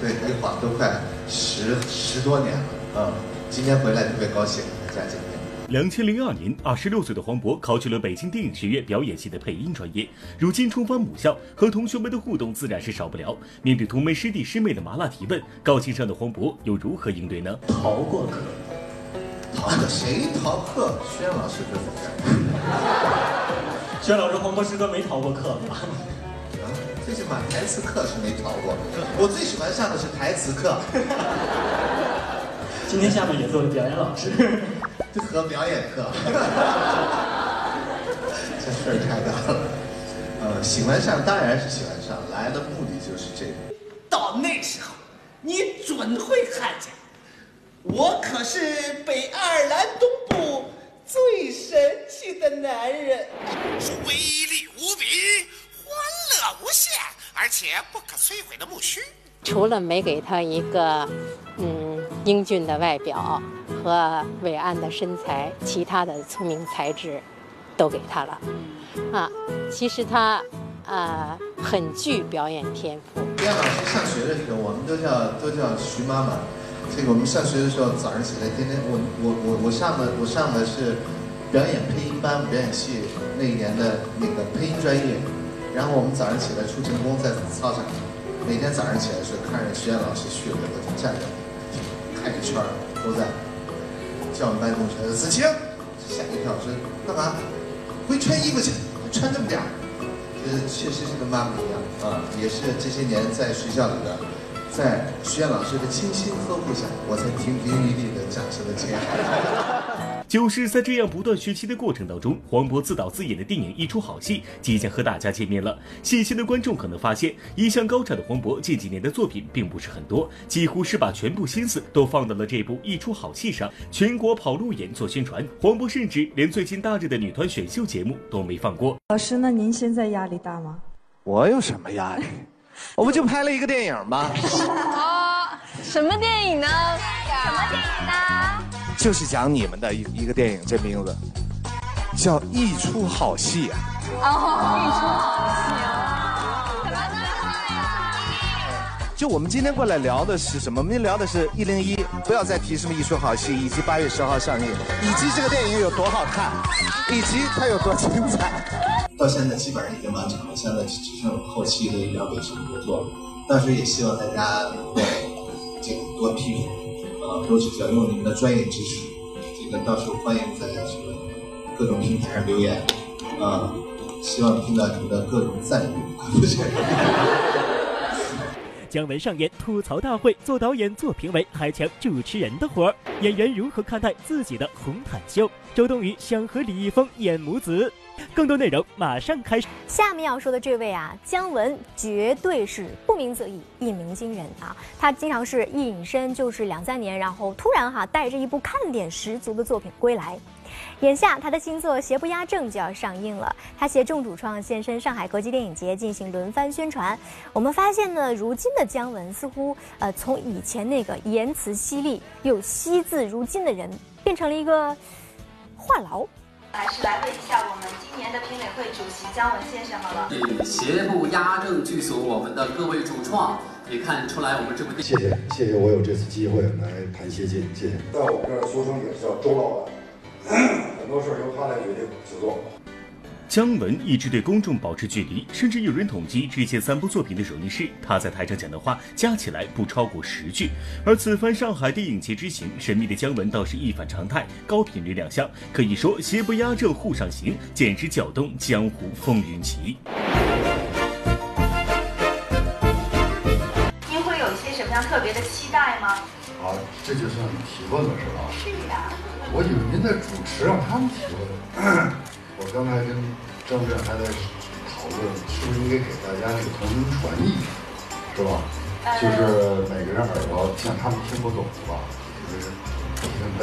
对，一晃都快十十多年了，啊，今天回来特别高兴，大家见面。两千零二年，二十六岁的黄渤考取了北京电影学院表演系的配音专业。如今重返母校，和同学们的互动自然是少不了。面对同门师弟师妹的麻辣提问，高情商的黄渤又如何应对呢？逃过课？逃课？谁逃课？轩老师对不对？轩老师，黄渤师哥没逃过课吧？啊，最起码台词课是没逃过。我最喜欢上的是台词课。今天下面也做了表演老师。就和表演课，这事儿太大了。呃，喜欢上当然是喜欢上，来的目的就是这个。到那时候，你准会看见，我可是北爱尔兰东部最神奇的男人，是威力无比、欢乐无限，而且不可摧毁的木须。除了没给他一个，嗯。英俊的外表和伟岸的身材，其他的聪明才智都给他了。啊，其实他啊很具表演天赋。徐老师上学的时候，我们都叫都叫徐妈妈。这个我们上学的时候，早上起来天天我我我我上的我上的是表演配音班，表演系那一年的那个配音专业。然后我们早上起来出勤工在操场，每天早上起来的时候看着实验老师去了，我就站着看一圈都在叫我们班同学子晴，吓一跳说干嘛？回穿衣服去，穿这么点儿。这确实是跟妈妈一样啊，也是这些年在学校里边，在徐艳老师的精心呵护下，我才亭亭玉立的长成了这样。就是在这样不断学习的过程当中，黄渤自导自演的电影《一出好戏》即将和大家见面了。细心的观众可能发现，一向高产的黄渤近几年的作品并不是很多，几乎是把全部心思都放到了这部《一出好戏》上，全国跑路演做宣传。黄渤甚至连最近大热的女团选秀节目都没放过。老师，那您现在压力大吗？我有什么压力？我不就拍了一个电影吗？哦，什么电影呢？什么电影呢？就是讲你们的一一个电影，这名字叫《一出好戏》啊。哦，一出好戏。什么就我们今天过来聊的是什么？我们聊的是一零一，不要再提什么一出好戏，以及八月十号上映，以及这个电影有多好看，以及它有多精彩。到现在基本上已经完成了，现在只剩后期的一点尾声工作。到时候也希望大家能够这个多批评。啊，多指教，用你们的专业知识，这个到时候欢迎在什么各种平台上留言，啊，希望听到你们的各种赞誉，[laughs] 谢谢。姜文上演吐槽大会，做导演、做评委，还抢主持人的活儿。演员如何看待自己的红毯秀？周冬雨想和李易峰演母子。更多内容马上开始。下面要说的这位啊，姜文绝对是不鸣则已，一鸣惊人啊！他经常是一隐身就是两三年，然后突然哈带着一部看点十足的作品归来。眼下他的新作《邪不压正》就要上映了，他携众主创现身上海国际电影节进行轮番宣传。我们发现呢，如今的姜文似乎呃从以前那个言辞犀利又惜字如金的人，变成了一个话痨。还是来问一下我们今年的评委会主席姜文先生好了。以邪不压正剧组我们的各位主创也看出来我们这部电影。谢谢谢谢我有这次机会来谈谢晋，谢谢。在我们这儿俗称也是叫周老板，[clears throat] 很多事由他来决定制作。姜文一直对公众保持距离，甚至有人统计之前三部作品的首映式，他在台上讲的话加起来不超过十句。而此番上海电影节之行，神秘的姜文倒是一反常态，高频率亮相，可以说邪不压正沪上行，简直搅动江湖风云起。您会有一些什么样特别的期待吗？啊，这就算提问了是吧？是呀。我以为您在主持，让他们提问。[laughs] 我刚才跟张震还在讨论，是不是应该给大家那个同声传译，是吧？就是每个人耳朵像他们听不懂吧？就是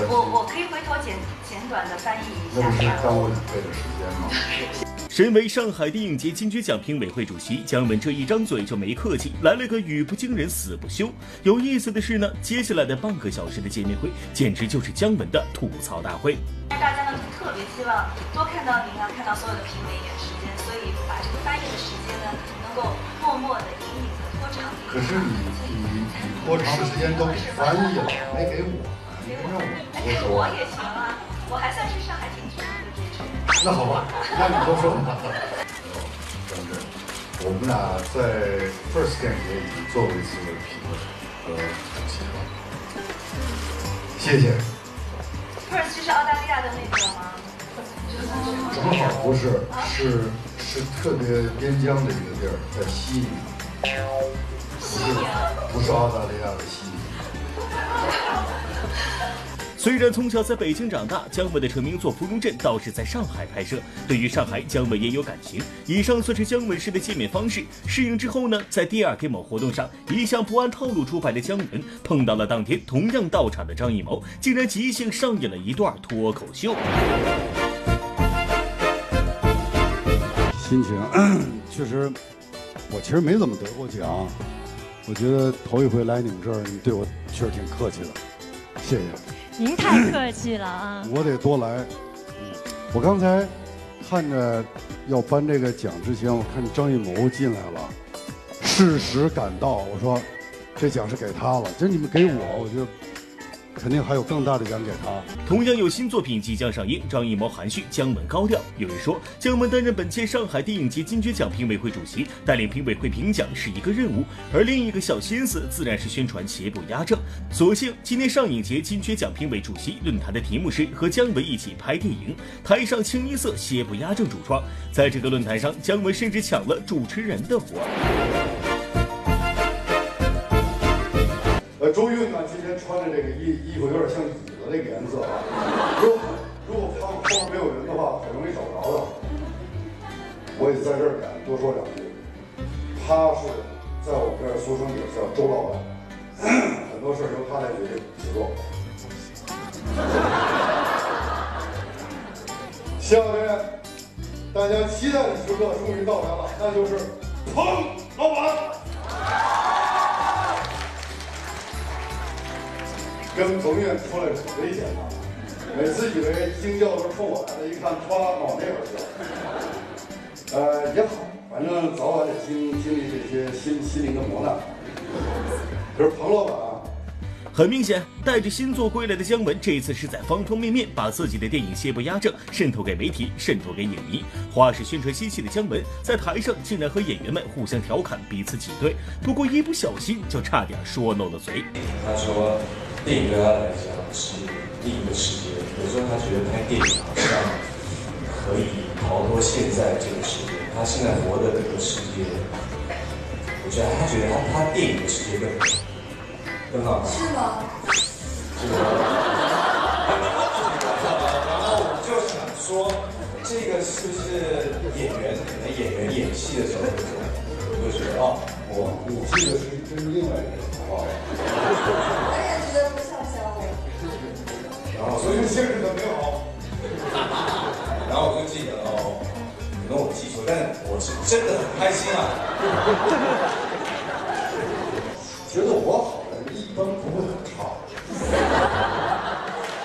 我我可以回头简简短的翻译一下。那不是耽误两倍的时间吗？[laughs] 身为上海电影节金曲奖评委会主席，姜文这一张嘴就没客气，来了个语不惊人死不休。有意思的是呢，接下来的半个小时的见面会，简直就是姜文的吐槽大会。大家呢特别希望多看到您啊，看到所有的评委一点时间，所以把这个翻译的时间呢，能够默默的隐隐的拖长。可是你你你拖长的时间都给翻译了，没给我，没让我给我也行啊，我还算是上海挺的主持人。那好吧，那你多说吧。张震，我们俩在 First 电影节已经做过一次评论和主席了，谢谢。First 就是澳大利亚的那个吗？正好不是，是是特别边疆的一个地儿，在悉尼，不是不是澳大利亚的悉尼。虽然从小在北京长大，姜文的成名作《芙蓉镇》倒是在上海拍摄。对于上海，姜文也有感情。以上算是姜文式的见面方式。适应之后呢，在第二天某活动上，一向不按套路出牌的姜文碰到了当天同样到场的张艺谋，竟然即兴上演了一段脱口秀。心情确实，我其实没怎么得过奖。我觉得头一回来你们这儿，你对我确实挺客气的。谢谢。您太客气了啊！我得多来。我刚才看着要颁这个奖之前，我看张艺谋进来了，适时赶到，我说这奖是给他了。这你们给我，我就。肯定还有更大的讲解他。同样有新作品即将上映，张艺谋含蓄，姜文高调。有人说，姜文担任本届上海电影节金爵奖评委会主席，带领评委会评奖是一个任务，而另一个小心思自然是宣传邪不压正。所幸今天上影节金爵奖评委主席论坛的题目是和姜文一起拍电影，台上清一色邪不压正主创。在这个论坛上，姜文甚至抢了主持人的活。呃，周韵呢？今天穿的这个衣衣服有点像椅子这个颜色啊。如果如果旁后面没有人的话，很容易找不着的。我也在这儿敢多说两句，他是在我们这儿俗称也叫周老板，很多事由他来决定制作。下面大家期待的时刻终于到来了，那就是彭老板。跟彭院出来很危险的，每次以为惊叫是冲我来的，一看唰往那边去了。呃，也好，反正早晚得经经历这些心心灵的磨难。可是彭老板啊，很明显，带着新作归来的姜文，这一次是在方方面面把自己的电影邪不压正渗透给媒体，渗透给影迷。花式宣传新戏的姜文，在台上竟然和演员们互相调侃，彼此挤兑。不过一不小心，就差点说漏了嘴。他说。电影对他来讲是另一个世界，有时候他觉得拍电影好像可以逃脱现在这个世界。他现在活的这个世界，我觉得他觉得他他电影的世界更更好。是吗？是吗？然后我就想说，这个是不是演员？可能演员演戏的时候会做，会觉得哦，我我这个是跟另外一个人哦。所以现实的没有。[laughs] 然后我就记得哦，可能我记错，但我是真的很开心啊。觉得我好的一般不会很差。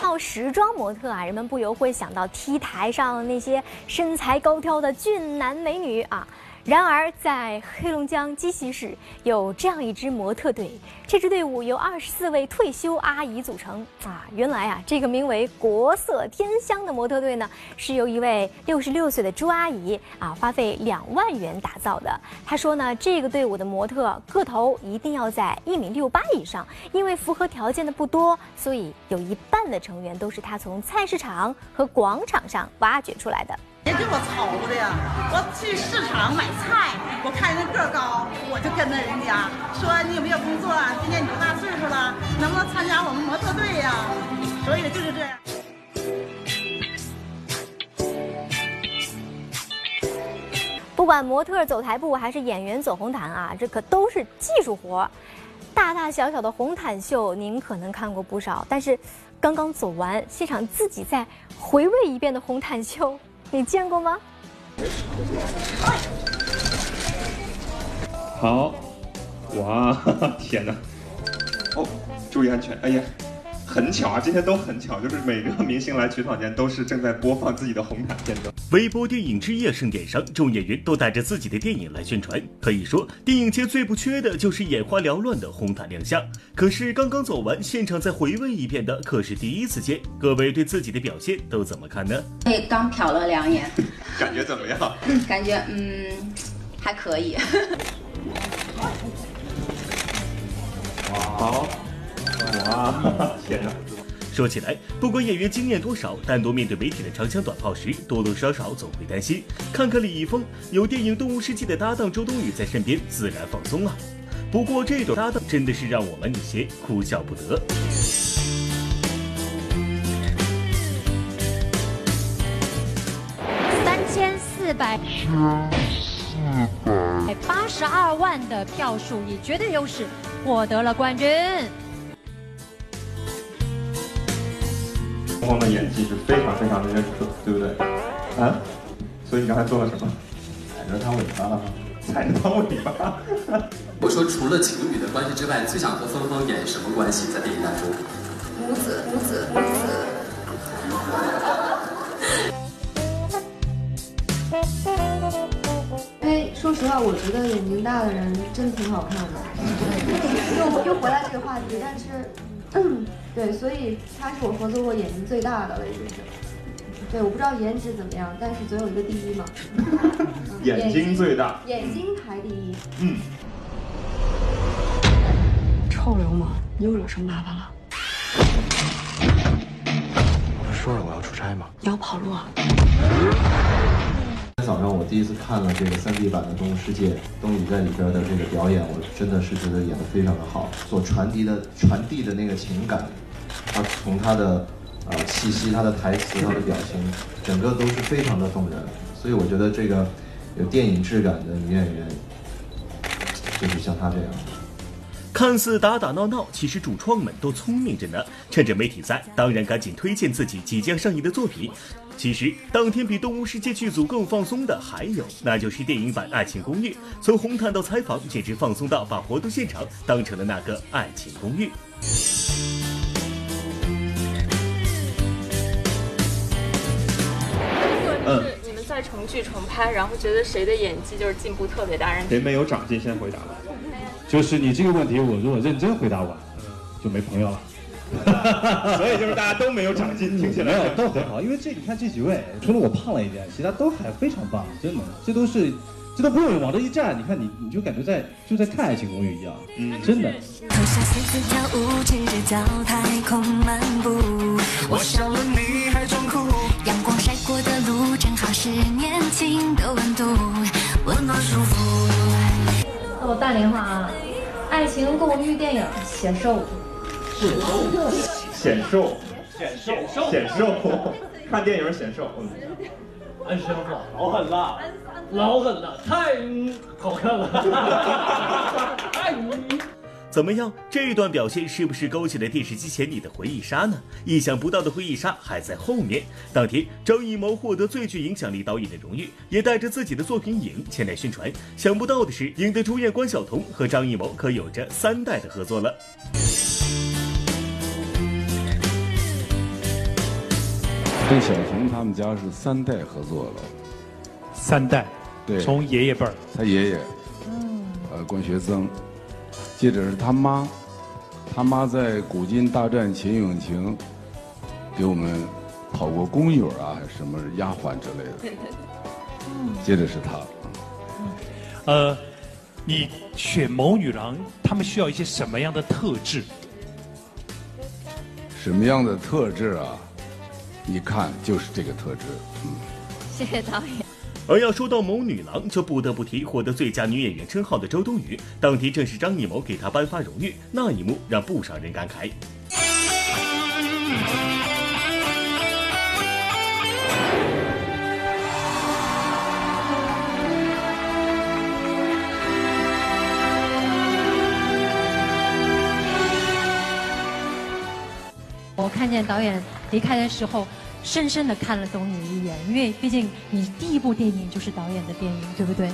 到时装模特啊，人们不由会想到 T 台上那些身材高挑的俊男美女啊。然而，在黑龙江鸡西市有这样一支模特队，这支队伍由二十四位退休阿姨组成啊。原来啊，这个名为“国色天香”的模特队呢，是由一位六十六岁的朱阿姨啊，花费两万元打造的。她说呢，这个队伍的模特个头一定要在一米六八以上，因为符合条件的不多，所以有一半的成员都是她从菜市场和广场上挖掘出来的。别给我操的呀！我去市场买菜，我看人个儿高，我就跟着人家说：“你有没有工作？啊今年你多大岁数了？能不能参加我们模特队呀？”所以就是这样。不管模特走台步还是演员走红毯啊，这可都是技术活。大大小小的红毯秀，您可能看过不少，但是刚刚走完现场自己再回味一遍的红毯秀。你见过吗？好，哇，[laughs] 天哪！哦，注意安全！哎呀，很巧啊，今天都很巧，就是每个明星来取场前都是正在播放自己的红毯片段。微博电影之夜盛典上，众演员都带着自己的电影来宣传。可以说，电影界最不缺的就是眼花缭乱的红毯亮相。可是刚刚走完，现场再回味一遍的可是第一次见。各位对自己的表现都怎么看呢？对，刚瞟了两眼，感觉怎么样？感觉嗯，还可以。好，哇，天哪！说起来，不管演员经验多少，单独面对媒体的长枪短炮时，多多少少总会担心。看看李易峰，有电影《动物世界》的搭档周冬雨在身边，自然放松了。不过这对搭档真的是让我们有些哭笑不得。三千四百八十二万的票数，以绝对优势获得了冠军。峰峰的演技是非常非常的认可，对不对？啊？所以你刚才做了什么？踩着他尾巴了，[laughs] 踩着他尾巴。[laughs] 我说，除了情侣的关系之外，最想和峰峰演什么关系在电影当中？母子母子母子。因为说实话，我觉得眼睛大的人真的挺好看的。又又回来这个话题，但是，嗯，对，所以他是我合作过眼睛最大的了，已经是。对，我不知道颜值怎么样，但是总有一个第一嘛。[laughs] 眼睛最大，眼睛排第一。嗯。臭流氓，你又惹什么麻烦了？不是说了我要出差吗？你要跑路啊？今天早上我第一次看了这个 3D 版的《动物世界》，东宇在里边的这个表演，我真的是觉得演得非常的好，所传递的传递的那个情感，他从他的呃气息、他的台词、他的表情，整个都是非常的动人。所以我觉得这个有电影质感的女演员，就是像她这样。看似打打闹闹，其实主创们都聪明着呢。趁着媒体在，当然赶紧推荐自己即将上映的作品。其实当天比《动物世界》剧组更放松的还有，那就是电影版《爱情公寓》。从红毯到采访，简直放松到把活动现场当成了那个爱情公寓。重聚重拍，然后觉得谁的演技就是进步特别大？谁没有长进？先回答吧。[laughs] 就是你这个问题，我如果认真回答完，就没朋友了。[laughs] 所以就是大家都没有长进，听起来没有都很好，因为这你看这几位，除了我胖了一点，其他都还非常棒，真的，这都是，这都不用往这一站，你看你你就感觉在就在看《爱情公寓》一样，嗯，真的。我笑了你还装酷，阳光晒过的是年轻的温度，温暖舒服。那我大连话啊，《爱情公寓》电影显瘦。显瘦，显瘦，显瘦，显 [laughs] 瘦看电影显瘦。嗯，安师傅老狠了，老狠了，太好看了。[laughs] [laughs] 太怎么样？这段表现是不是勾起了电视机前你的回忆杀呢？意想不到的回忆杀还在后面。当天，张艺谋获得最具影响力导演的荣誉，也带着自己的作品《影》前来宣传。想不到的是，《影》的主演关晓彤和张艺谋可有着三代的合作了。跟小熊他们家是三代合作了，三代，对，从爷爷辈儿，他爷爷，嗯，呃，关学增，接着是他妈，他妈在《古今大战秦俑情》给我们跑过工友啊，还是什么丫鬟之类的，[laughs] 接着是他，呃，你选谋女郎，他们需要一些什么样的特质？什么样的特质啊？一看就是这个特质，嗯，谢谢导演。而要说到谋女郎，就不得不提获得最佳女演员称号的周冬雨。当天正是张艺谋给她颁发荣誉，那一幕让不少人感慨。我看见导演离开的时候，深深的看了董宇一眼，因为毕竟你第一部电影就是导演的电影，对不对？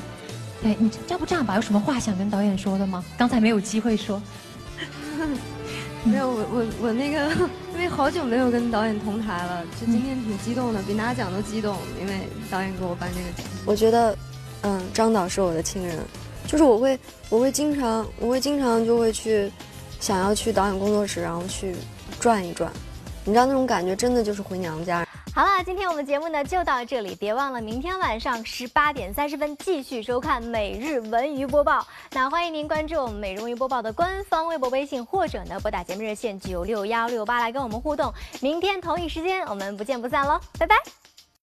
对你要不这样吧，有什么话想跟导演说的吗？刚才没有机会说。[laughs] 没有，我我我那个，因为好久没有跟导演同台了，就今天挺激动的，比拿奖都激动，因为导演给我颁这个奖。我觉得，嗯，张导是我的亲人，就是我会我会经常我会经常就会去，想要去导演工作室，然后去。转一转，你知道那种感觉，真的就是回娘家。好了，今天我们节目呢就到这里，别忘了明天晚上十八点三十分继续收看每日文娱播报。那欢迎您关注我们每日文娱播报的官方微博、微信，或者呢拨打节目热线九六幺六八来跟我们互动。明天同一时间，我们不见不散喽，拜拜。